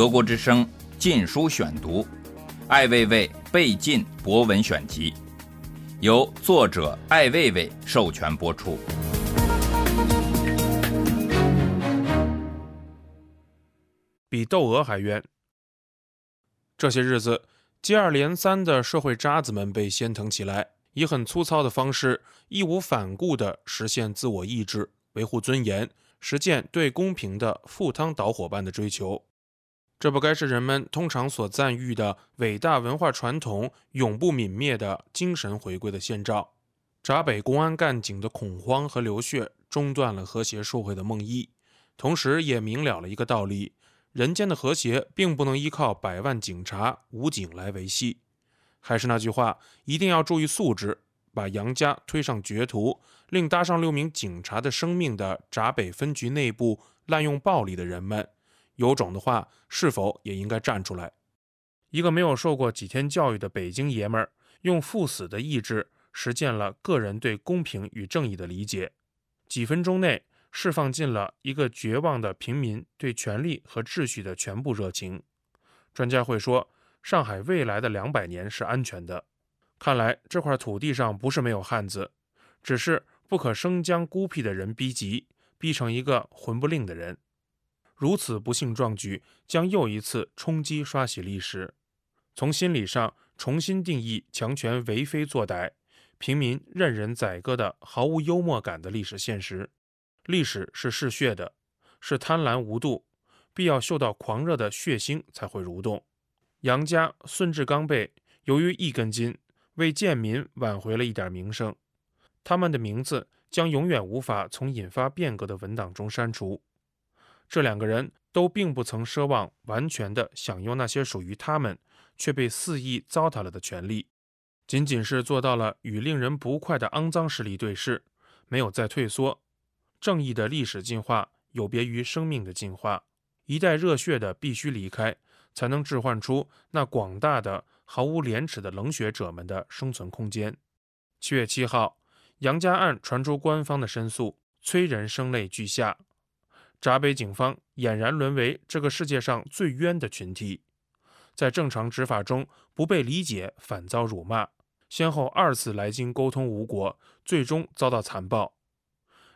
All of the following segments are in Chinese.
德国之声《禁书选读》，艾未未被禁博文选集，由作者艾未未授权播出。比窦娥还冤。这些日子，接二连三的社会渣子们被掀腾起来，以很粗糙的方式，义无反顾地实现自我意志，维护尊严，实践对公平的赴汤蹈火般的追求。这不该是人们通常所赞誉的伟大文化传统永不泯灭的精神回归的先兆？闸北公安干警的恐慌和流血，中断了和谐社会的梦呓，同时也明了了一个道理。人间的和谐并不能依靠百万警察、武警来维系。还是那句话，一定要注意素质。把杨家推上绝途，令搭上六名警察的生命的闸北分局内部滥用暴力的人们，有种的话，是否也应该站出来？一个没有受过几天教育的北京爷们儿，用赴死的意志实践了个人对公平与正义的理解，几分钟内。释放尽了一个绝望的平民对权力和秩序的全部热情。专家会说，上海未来的两百年是安全的。看来这块土地上不是没有汉子，只是不可生将孤僻的人逼急，逼成一个魂不吝的人。如此不幸壮举，将又一次冲击刷洗历史，从心理上重新定义强权为非作歹、平民任人宰割的毫无幽默感的历史现实。历史是嗜血的，是贪婪无度，必要嗅到狂热的血腥才会蠕动。杨家、孙志刚辈由于一根筋，为贱民挽回了一点名声，他们的名字将永远无法从引发变革的文档中删除。这两个人都并不曾奢望完全的享用那些属于他们却被肆意糟蹋了的权利，仅仅是做到了与令人不快的肮脏势力对视，没有再退缩。正义的历史进化有别于生命的进化，一代热血的必须离开，才能置换出那广大的毫无廉耻的冷血者们的生存空间。七月七号，杨家案传出官方的申诉，催人声泪俱下。闸北警方俨然沦为这个世界上最冤的群体，在正常执法中不被理解，反遭辱骂，先后二次来京沟通无果，最终遭到残暴。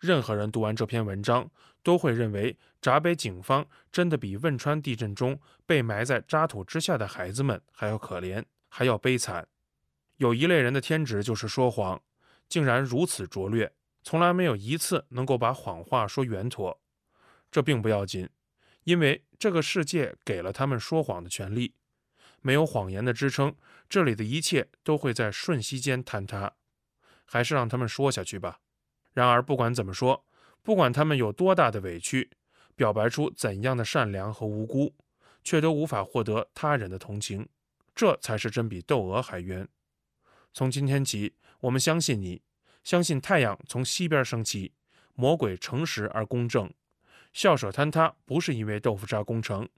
任何人读完这篇文章，都会认为闸北警方真的比汶川地震中被埋在渣土之下的孩子们还要可怜，还要悲惨。有一类人的天职就是说谎，竟然如此拙劣，从来没有一次能够把谎话说圆妥。这并不要紧，因为这个世界给了他们说谎的权利。没有谎言的支撑，这里的一切都会在瞬息间坍塌。还是让他们说下去吧。然而，不管怎么说，不管他们有多大的委屈，表白出怎样的善良和无辜，却都无法获得他人的同情，这才是真比窦娥还冤。从今天起，我们相信你，相信太阳从西边升起，魔鬼诚实而公正，校舍坍塌不是因为豆腐渣工程，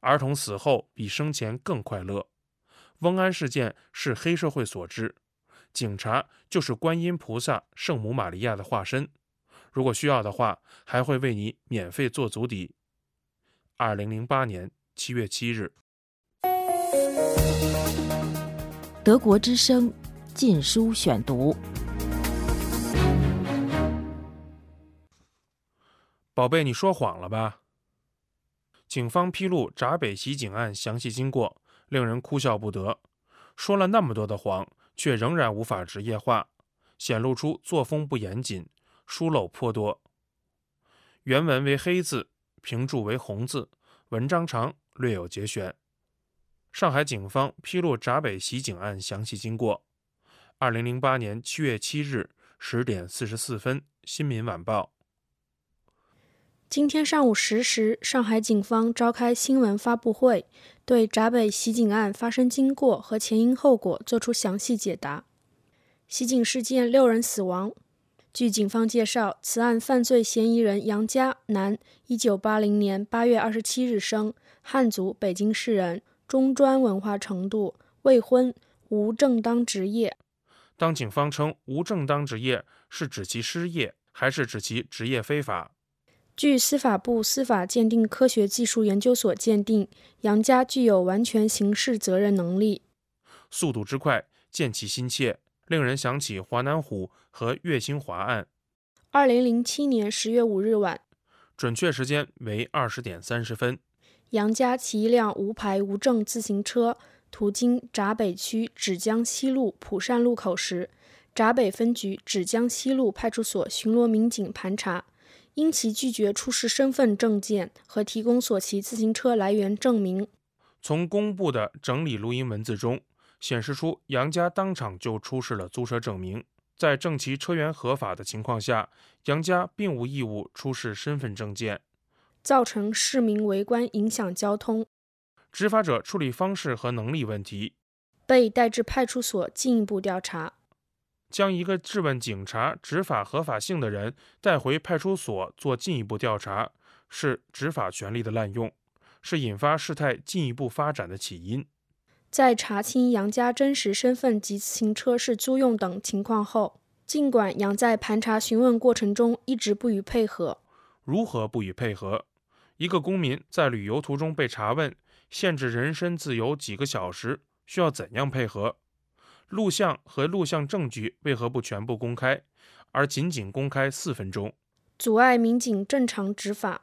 儿童死后比生前更快乐，翁安事件是黑社会所致。警察就是观音菩萨、圣母玛利亚的化身，如果需要的话，还会为你免费做足底。二零零八年七月七日，德国之声《禁书选读》，宝贝，你说谎了吧？警方披露闸北袭警案详细经过，令人哭笑不得。说了那么多的谎。却仍然无法职业化，显露出作风不严谨，疏漏颇多。原文为黑字，评注为红字，文章长，略有节选。上海警方披露闸北袭警案详细经过。二零零八年七月七日十点四十四分，《新民晚报》。今天上午十时，上海警方召开新闻发布会，对闸北袭警案发生经过和前因后果作出详细解答。袭警事件六人死亡。据警方介绍，此案犯罪嫌疑人杨佳，男，一九八零年八月二十七日生，汉族，北京市人，中专文化程度，未婚，无正当职业。当警方称无正当职业，是指其失业，还是指其职业非法？据司法部司法鉴定科学技术研究所鉴定，杨家具有完全刑事责任能力。速度之快，见其心切，令人想起华南虎和岳兴华案。二零零七年十月五日晚，准确时间为二十点三十分，杨家骑一辆无牌无证自行车，途经闸北区芷江西路浦善路口时，闸北分局芷江西路派出所巡逻民警盘查。因其拒绝出示身份证件和提供所骑自行车来源证明，从公布的整理录音文字中显示出，杨家当场就出示了租车证明。在证其车源合法的情况下，杨家并无义务出示身份证件，造成市民围观影响交通。执法者处理方式和能力问题，被带至派出所进一步调查。将一个质问警察执法合法性的人带回派出所做进一步调查，是执法权力的滥用，是引发事态进一步发展的起因。在查清杨家真实身份及自行车是租用等情况后，尽管杨在盘查询问过程中一直不予配合，如何不予配合？一个公民在旅游途中被查问，限制人身自由几个小时，需要怎样配合？录像和录像证据为何不全部公开，而仅仅公开四分钟，阻碍民警正常执法？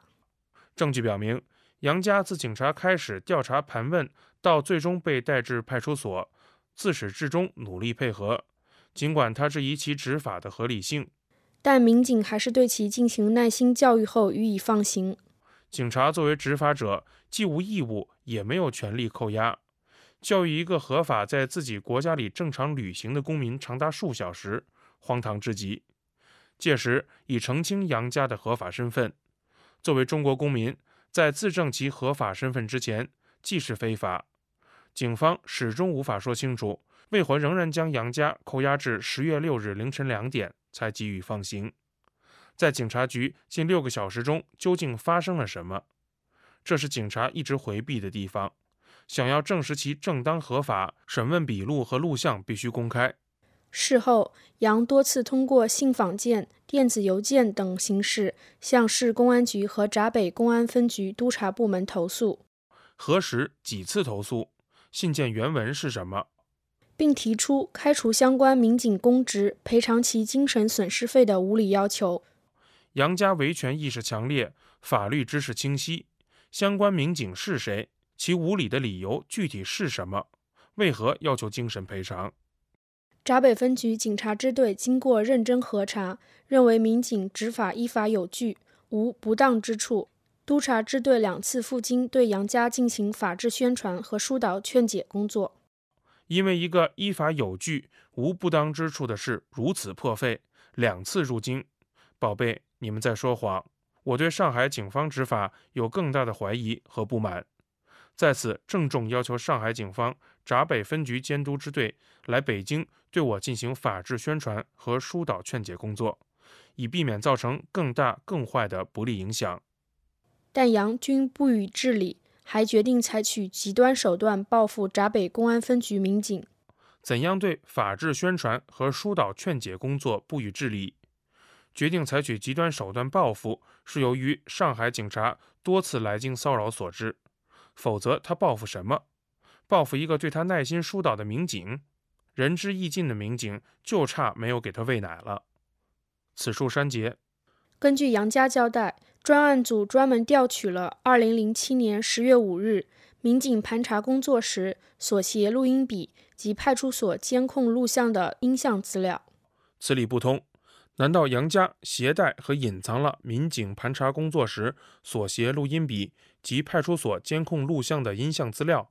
证据表明，杨家自警察开始调查盘问到最终被带至派出所，自始至终努力配合。尽管他质疑其执法的合理性，但民警还是对其进行耐心教育后予以放行。警察作为执法者，既无义务，也没有权利扣押。教育一个合法在自己国家里正常旅行的公民长达数小时，荒唐至极。届时已澄清杨家的合法身份，作为中国公民，在自证其合法身份之前，既是非法。警方始终无法说清楚，为何仍然将杨家扣押至十月六日凌晨两点才给予放行。在警察局近六个小时中，究竟发生了什么？这是警察一直回避的地方。想要证实其正当合法，审问笔录和录像必须公开。事后，杨多次通过信访件、电子邮件等形式向市公安局和闸北公安分局督察部门投诉。核实几次投诉？信件原文是什么？并提出开除相关民警公职、赔偿其精神损失费的无理要求。杨家维权意识强烈，法律知识清晰。相关民警是谁？其无理的理由具体是什么？为何要求精神赔偿？闸北分局警察支队经过认真核查，认为民警执法依法有据，无不当之处。督察支队两次赴京对杨家进行法制宣传和疏导劝解工作。因为一个依法有据、无不当之处的事如此破费，两次入京，宝贝，你们在说谎。我对上海警方执法有更大的怀疑和不满。在此郑重要求上海警方闸北分局监督支队来北京对我进行法制宣传和疏导劝解工作，以避免造成更大更坏的不利影响。但杨均不予治理，还决定采取极端手段报复闸北公安分局民警。怎样对法制宣传和疏导劝解工作不予治理？决定采取极端手段报复，是由于上海警察多次来京骚扰所致。否则，他报复什么？报复一个对他耐心疏导的民警，仁至义尽的民警，就差没有给他喂奶了。此处删节。根据杨家交代，专案组专门调取了2007年10月5日民警盘查工作时所携录音笔及派出所监控录像的音像资料。此理不通。难道杨家携带和隐藏了民警盘查工作时所携录音笔及派出所监控录像的音像资料？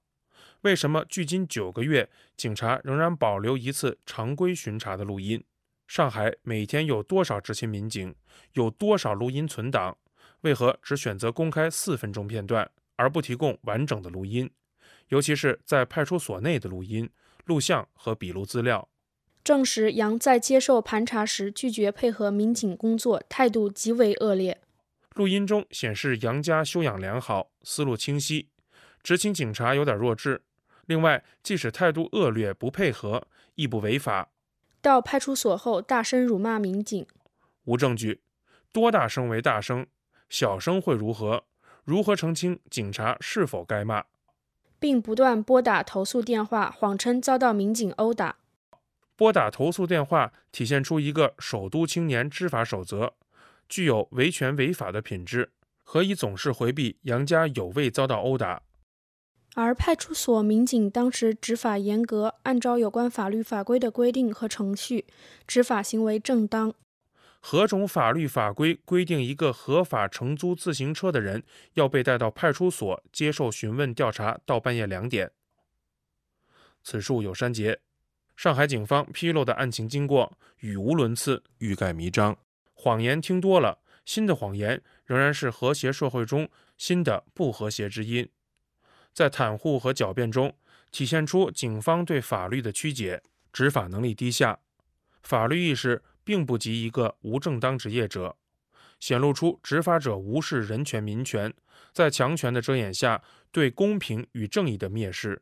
为什么距今九个月，警察仍然保留一次常规巡查的录音？上海每天有多少执勤民警？有多少录音存档？为何只选择公开四分钟片段，而不提供完整的录音？尤其是在派出所内的录音、录像和笔录资料？证实杨在接受盘查时拒绝配合民警工作，态度极为恶劣。录音中显示杨家修养良好，思路清晰，执勤警察有点弱智。另外，即使态度恶劣，不配合亦不违法。到派出所后大声辱骂民警，无证据。多大声为大声？小声会如何？如何澄清警察是否该骂？并不断拨打投诉电话，谎称遭到民警殴打。拨打投诉电话体现出一个首都青年知法守则，具有维权违法的品质，何以总是回避杨家有未遭到殴打？而派出所民警当时执法严格，按照有关法律法规的规定和程序，执法行为正当。何种法律法规规定一个合法承租自行车的人要被带到派出所接受询问调查到半夜两点？此处有删节。上海警方披露的案情经过语无伦次，欲盖弥彰。谎言听多了，新的谎言仍然是和谐社会中新的不和谐之音。在袒护和狡辩中，体现出警方对法律的曲解，执法能力低下，法律意识并不及一个无正当职业者，显露出执法者无视人权民权，在强权的遮掩下对公平与正义的蔑视。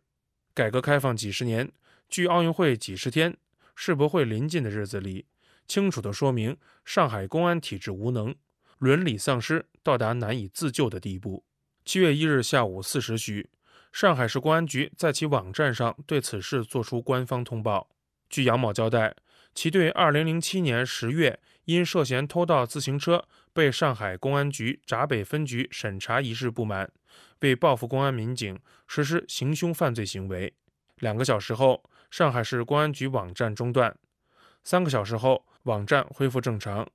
改革开放几十年，距奥运会几十天，世博会临近的日子里，清楚地说明上海公安体制无能，伦理丧失到达难以自救的地步。七月一日下午四时许。上海市公安局在其网站上对此事作出官方通报。据杨某交代，其对2007年10月因涉嫌偷盗自行车被上海公安局闸北分局审查一事不满，为报复公安民警实施行凶犯罪行为。两个小时后，上海市公安局网站中断；三个小时后，网站恢复正常。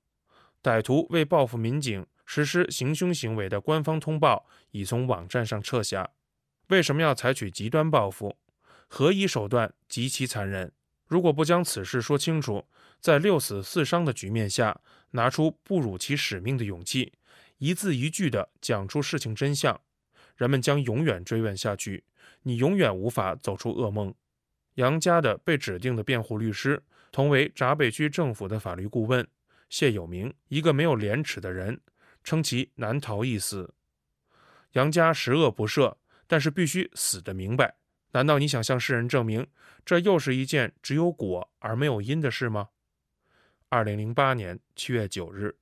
歹徒为报复民警实施行凶行为的官方通报已从网站上撤下。为什么要采取极端报复？何以手段极其残忍？如果不将此事说清楚，在六死四伤的局面下，拿出不辱其使命的勇气，一字一句地讲出事情真相，人们将永远追问下去，你永远无法走出噩梦。杨家的被指定的辩护律师，同为闸北区政府的法律顾问谢有明，一个没有廉耻的人，称其难逃一死。杨家十恶不赦。但是必须死得明白，难道你想向世人证明这又是一件只有果而没有因的事吗？二零零八年七月九日，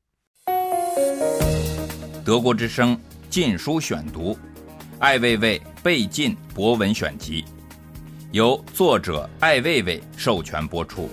德国之声《禁书选读》，艾未未被禁博文选集，由作者艾未未授权播出。